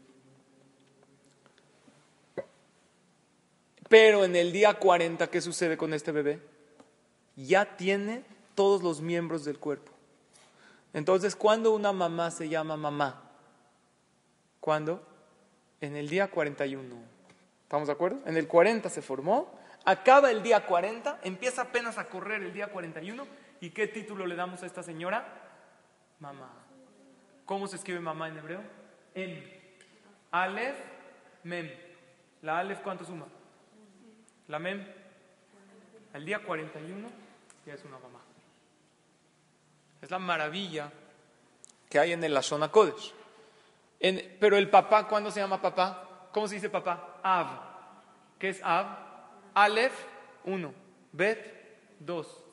S1: Pero en el día 40, ¿qué sucede con este bebé? Ya tiene todos los miembros del cuerpo. Entonces, ¿cuándo una mamá se llama mamá? ¿Cuándo? En el día 41. ¿Estamos de acuerdo? En el 40 se formó, acaba el día 40, empieza apenas a correr el día 41. ¿Y qué título le damos a esta señora? Mamá. ¿Cómo se escribe mamá en hebreo? Em. Alef, mem. ¿La Alef cuánto suma? La mem. El día 41 ya es una mamá. Es la maravilla que hay en el Lashon Kodesh. pero el papá, ¿cuándo se llama papá? ¿Cómo se dice papá? Av. ¿Qué es Av? Aleph, uno. Bet, dos.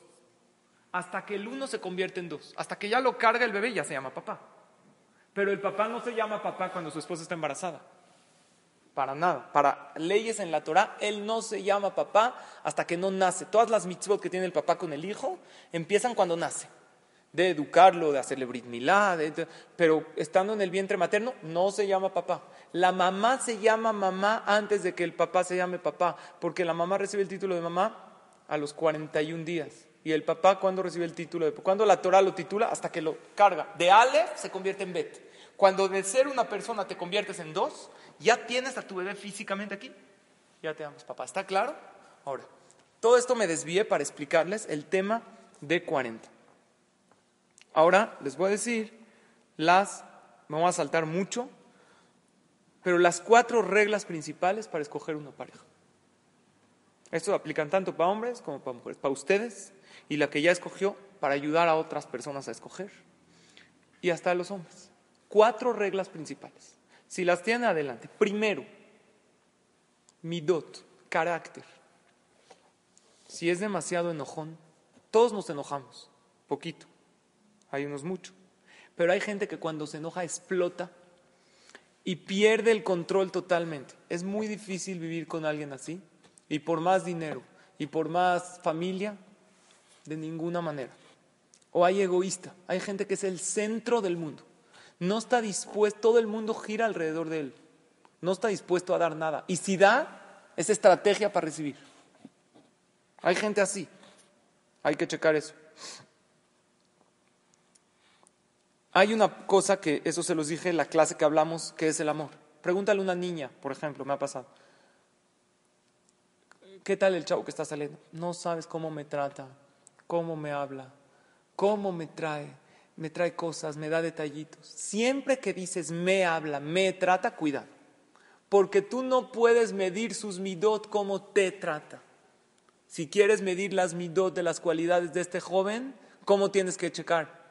S1: Hasta que el uno se convierte en dos. Hasta que ya lo carga el bebé, ya se llama papá. Pero el papá no se llama papá cuando su esposa está embarazada. Para nada. Para leyes en la Torah, él no se llama papá hasta que no nace. Todas las mitzvot que tiene el papá con el hijo empiezan cuando nace de educarlo, de hacerle brit milá, pero estando en el vientre materno no se llama papá. La mamá se llama mamá antes de que el papá se llame papá, porque la mamá recibe el título de mamá a los 41 días. Y el papá, ¿cuándo recibe el título de ¿Cuándo la Torah lo titula? Hasta que lo carga. De Ale se convierte en Bet. Cuando de ser una persona te conviertes en dos, ya tienes a tu bebé físicamente aquí. Ya te llamas papá. ¿Está claro? Ahora, todo esto me desvié para explicarles el tema de 40. Ahora les voy a decir las, me voy a saltar mucho, pero las cuatro reglas principales para escoger una pareja. Esto aplican tanto para hombres como para mujeres, para ustedes y la que ya escogió para ayudar a otras personas a escoger. Y hasta a los hombres. Cuatro reglas principales. Si las tienen adelante. Primero, midot, carácter. Si es demasiado enojón, todos nos enojamos, poquito, hay unos mucho, pero hay gente que cuando se enoja explota y pierde el control totalmente. Es muy difícil vivir con alguien así y por más dinero y por más familia, de ninguna manera. O hay egoísta, hay gente que es el centro del mundo. No está dispuesto, todo el mundo gira alrededor de él. No está dispuesto a dar nada. Y si da, es estrategia para recibir. Hay gente así. Hay que checar eso. Hay una cosa que, eso se los dije en la clase que hablamos, que es el amor. Pregúntale a una niña, por ejemplo, me ha pasado. ¿Qué tal el chavo que está saliendo? No sabes cómo me trata, cómo me habla, cómo me trae, me trae cosas, me da detallitos. Siempre que dices me habla, me trata, cuidado. Porque tú no puedes medir sus midot como te trata. Si quieres medir las midot de las cualidades de este joven, ¿cómo tienes que checar?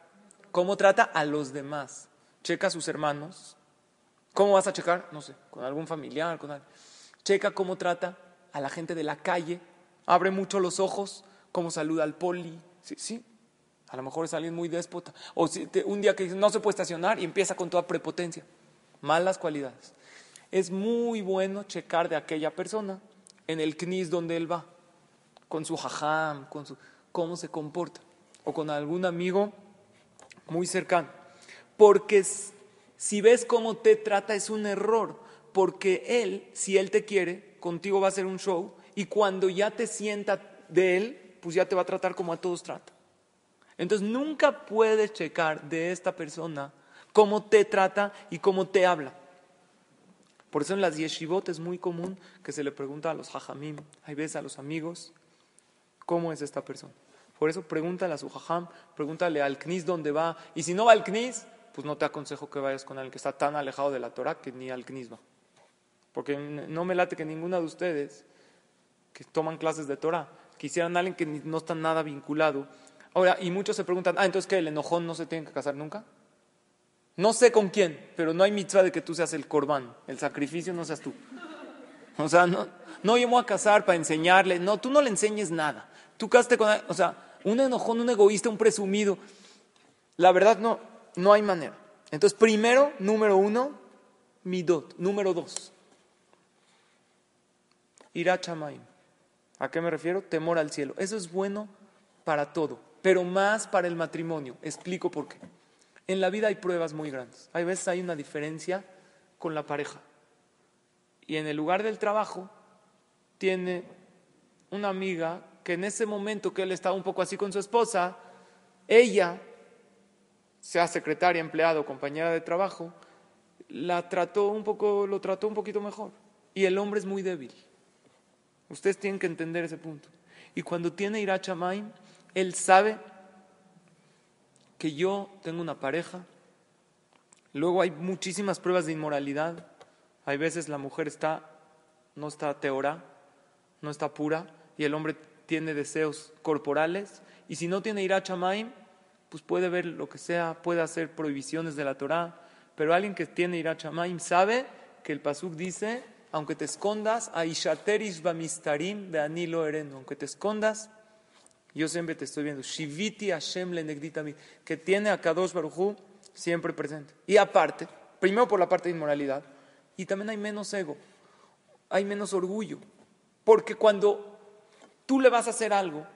S1: ¿Cómo trata a los demás? Checa a sus hermanos. ¿Cómo vas a checar? No sé, con algún familiar, con alguien. Checa cómo trata a la gente de la calle. Abre mucho los ojos, cómo saluda al poli. Sí, sí. A lo mejor es alguien muy déspota. O si un día que no se puede estacionar y empieza con toda prepotencia. Malas cualidades. Es muy bueno checar de aquella persona en el knis donde él va, con su jajam, con su, cómo se comporta. O con algún amigo muy cercano. Porque si ves cómo te trata es un error, porque él, si él te quiere, contigo va a hacer un show y cuando ya te sienta de él, pues ya te va a tratar como a todos trata. Entonces nunca puedes checar de esta persona cómo te trata y cómo te habla. Por eso en las yeshivot es muy común que se le pregunta a los hajamim, hay veces a los amigos, ¿cómo es esta persona? Por eso pregúntale a su jajam, pregúntale al knis dónde va. Y si no va al knis, pues no te aconsejo que vayas con alguien que está tan alejado de la Torah que ni al knis va. Porque no me late que ninguna de ustedes que toman clases de Torah quisieran a alguien que no está nada vinculado. Ahora, y muchos se preguntan, ah, entonces que el enojón no se tiene que casar nunca. No sé con quién, pero no hay mitzvah de que tú seas el corbán, el sacrificio no seas tú. O sea, no, no yo a casar para enseñarle, no, tú no le enseñes nada. Tú casaste con, o sea, un enojón, un egoísta, un presumido. La verdad no, no hay manera. Entonces, primero, número uno, midot. Número dos, irá ¿A qué me refiero? Temor al cielo. Eso es bueno para todo, pero más para el matrimonio. Explico por qué. En la vida hay pruebas muy grandes. Hay veces hay una diferencia con la pareja. Y en el lugar del trabajo tiene una amiga que en ese momento que él estaba un poco así con su esposa, ella, sea secretaria, empleado, compañera de trabajo, la trató un poco, lo trató un poquito mejor. Y el hombre es muy débil. Ustedes tienen que entender ese punto. Y cuando tiene Irachamaim, él sabe que yo tengo una pareja. Luego hay muchísimas pruebas de inmoralidad. Hay veces la mujer está, no está teora, no está pura, y el hombre tiene deseos corporales y si no tiene ira chamaim, pues puede ver lo que sea, puede hacer prohibiciones de la Torah, pero alguien que tiene ira chamaim sabe que el pasuk dice, aunque te escondas, aishaterish bamistarim de anilo ereno, aunque te escondas, yo siempre te estoy viendo, shiviti Hashem le que tiene a Kadosh Baruchu siempre presente. Y aparte, primero por la parte de inmoralidad, y también hay menos ego, hay menos orgullo, porque cuando tú le vas a hacer algo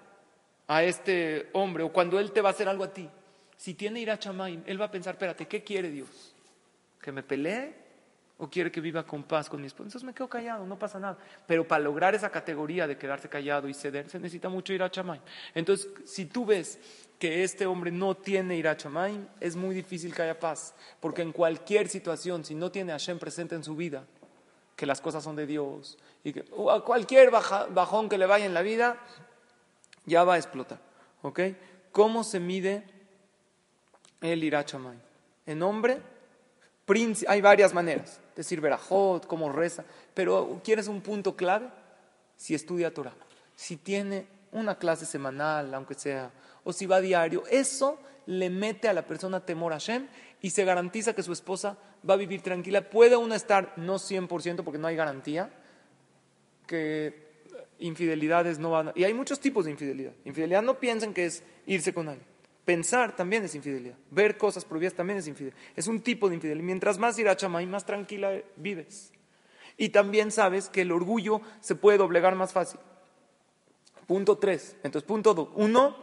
S1: a este hombre o cuando él te va a hacer algo a ti, si tiene ira chamaim, él va a pensar, espérate, ¿qué quiere Dios? ¿Que me pelee? ¿O quiere que viva con paz con mi esposa? Entonces me quedo callado, no pasa nada. Pero para lograr esa categoría de quedarse callado y ceder, se necesita mucho ira chamaim. Entonces, si tú ves que este hombre no tiene ira chamaim, es muy difícil que haya paz. Porque en cualquier situación, si no tiene a Hashem presente en su vida, que las cosas son de Dios, y que a cualquier bajón que le vaya en la vida, ya va a explotar. ¿Ok? ¿Cómo se mide el irachamay? En hombre, hay varias maneras. Decir verajot, cómo reza. Pero ¿quieres un punto clave? Si estudia Torah. Si tiene una clase semanal, aunque sea, o si va a diario, eso le mete a la persona temor a Hashem y se garantiza que su esposa va a vivir tranquila. Puede uno estar, no 100% porque no hay garantía, que infidelidades no van a... Y hay muchos tipos de infidelidad. Infidelidad no piensen que es irse con alguien. Pensar también es infidelidad. Ver cosas prohibidas también es infidelidad. Es un tipo de infidelidad. Mientras más y más tranquila vives. Y también sabes que el orgullo se puede doblegar más fácil. Punto tres. Entonces, punto dos. Uno,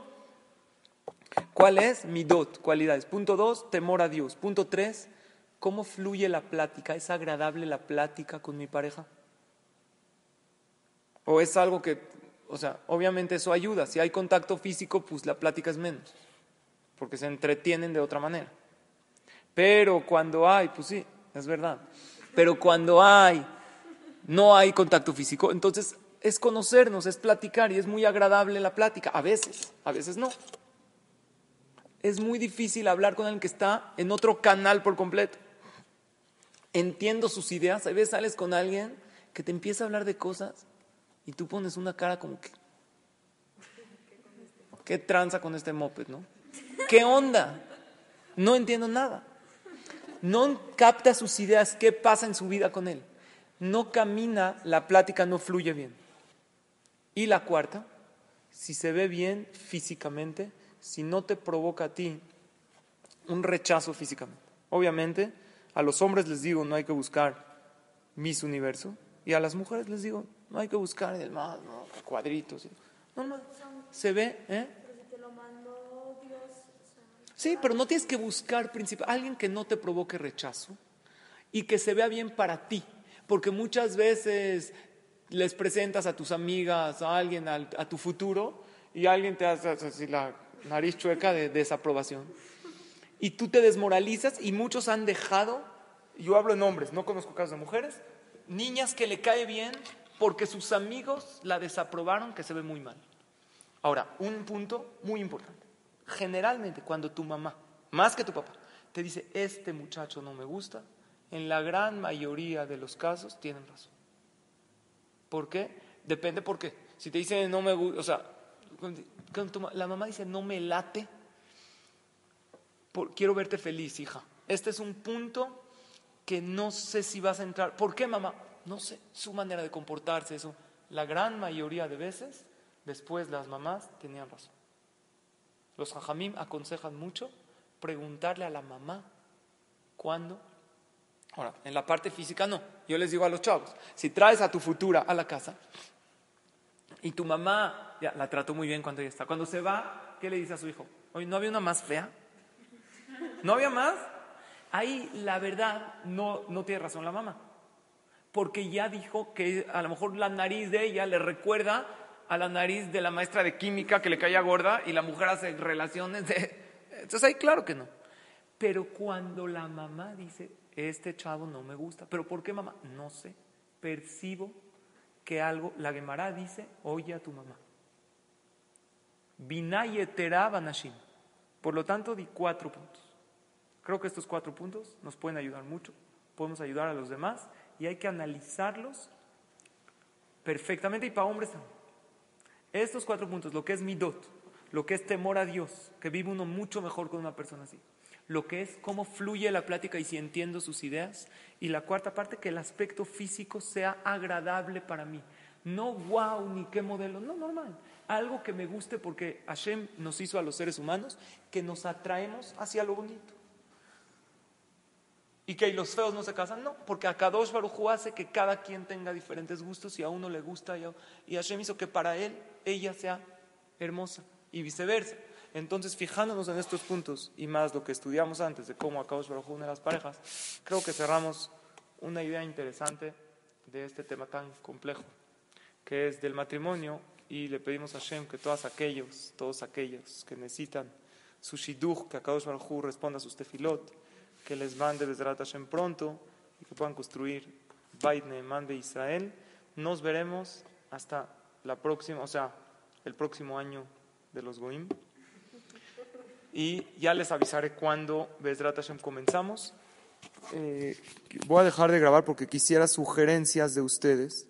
S1: ¿cuál es? Mi dot, cualidades. Punto dos, temor a Dios. Punto tres, ¿cómo fluye la plática? ¿Es agradable la plática con mi pareja? ¿O es algo que, o sea, obviamente eso ayuda. Si hay contacto físico, pues la plática es menos. Porque se entretienen de otra manera. Pero cuando hay, pues sí, es verdad. Pero cuando hay no hay contacto físico. Entonces es conocernos, es platicar y es muy agradable la plática. A veces, a veces no. Es muy difícil hablar con alguien que está en otro canal por completo. Entiendo sus ideas. A veces sales con alguien que te empieza a hablar de cosas y tú pones una cara como que... ¿Qué tranza con este moped, no? ¿Qué onda? No entiendo nada. No capta sus ideas, qué pasa en su vida con él no camina, la plática no fluye bien. Y la cuarta, si se ve bien físicamente, si no te provoca a ti un rechazo físicamente. Obviamente, a los hombres les digo, no hay que buscar mis universo, y a las mujeres les digo, no hay que buscar el más, no, cuadritos. No, no, se ve, ¿eh? Sí, pero no tienes que buscar principal, alguien que no te provoque rechazo y que se vea bien para ti porque muchas veces les presentas a tus amigas, a alguien, a, tu futuro, y alguien te hace así la nariz chueca de desaprobación. Y tú te desmoralizas y muchos han dejado, yo hablo en hombres, no conozco casos de mujeres, niñas que le cae bien porque sus amigos la desaprobaron que se ve muy mal. Ahora, un punto muy importante. Generalmente cuando tu mamá, más que tu papá, te dice, este muchacho no me gusta, en la gran mayoría de los casos tienen razón. ¿Por qué? Depende por qué. Si te dicen no me gusta, o sea, la mamá dice no me late, quiero verte feliz, hija. Este es un punto que no sé si vas a entrar. ¿Por qué, mamá? No sé, su manera de comportarse, eso. La gran mayoría de veces, después las mamás tenían razón. Los hajamim aconsejan mucho preguntarle a la mamá cuándo Ahora, en la parte física no. Yo les digo a los chavos, si traes a tu futura a la casa y tu mamá, ya la trató muy bien cuando ella está, cuando se va, ¿qué le dice a su hijo? Oye, ¿no había una más fea? ¿No había más? Ahí la verdad no, no tiene razón la mamá. Porque ya dijo que a lo mejor la nariz de ella le recuerda a la nariz de la maestra de química que le caía gorda y la mujer hace relaciones de... Entonces ahí claro que no. Pero cuando la mamá dice, este chavo no me gusta. ¿Pero por qué mamá? No sé. Percibo que algo, la Gemara dice, oye a tu mamá. Binayetera. Por lo tanto, di cuatro puntos. Creo que estos cuatro puntos nos pueden ayudar mucho. Podemos ayudar a los demás y hay que analizarlos perfectamente y para hombres. Estos cuatro puntos, lo que es mi dot, lo que es temor a Dios, que vive uno mucho mejor con una persona así lo que es cómo fluye la plática y si entiendo sus ideas. Y la cuarta parte, que el aspecto físico sea agradable para mí. No wow ni qué modelo, no normal. Algo que me guste porque Hashem nos hizo a los seres humanos que nos atraemos hacia lo bonito. Y que los feos no se casan, no, porque a Kadosh Baruj hace que cada quien tenga diferentes gustos y a uno le gusta y Hashem hizo que para él ella sea hermosa y viceversa. Entonces, fijándonos en estos puntos y más lo que estudiamos antes de cómo acabamos Baruj une las parejas, creo que cerramos una idea interesante de este tema tan complejo, que es del matrimonio, y le pedimos a Hashem que todos aquellos, todos aquellos que necesitan su shidduch, que Akadosh Baruj responda a sus tefilot, que les mande desde Hashem pronto y que puedan construir Bait Neeman de Israel. Nos veremos hasta la próxima, o sea, el próximo año de los Goim y ya les avisaré cuándo Bezrat Hashem comenzamos. Eh, voy a dejar de grabar porque quisiera sugerencias de ustedes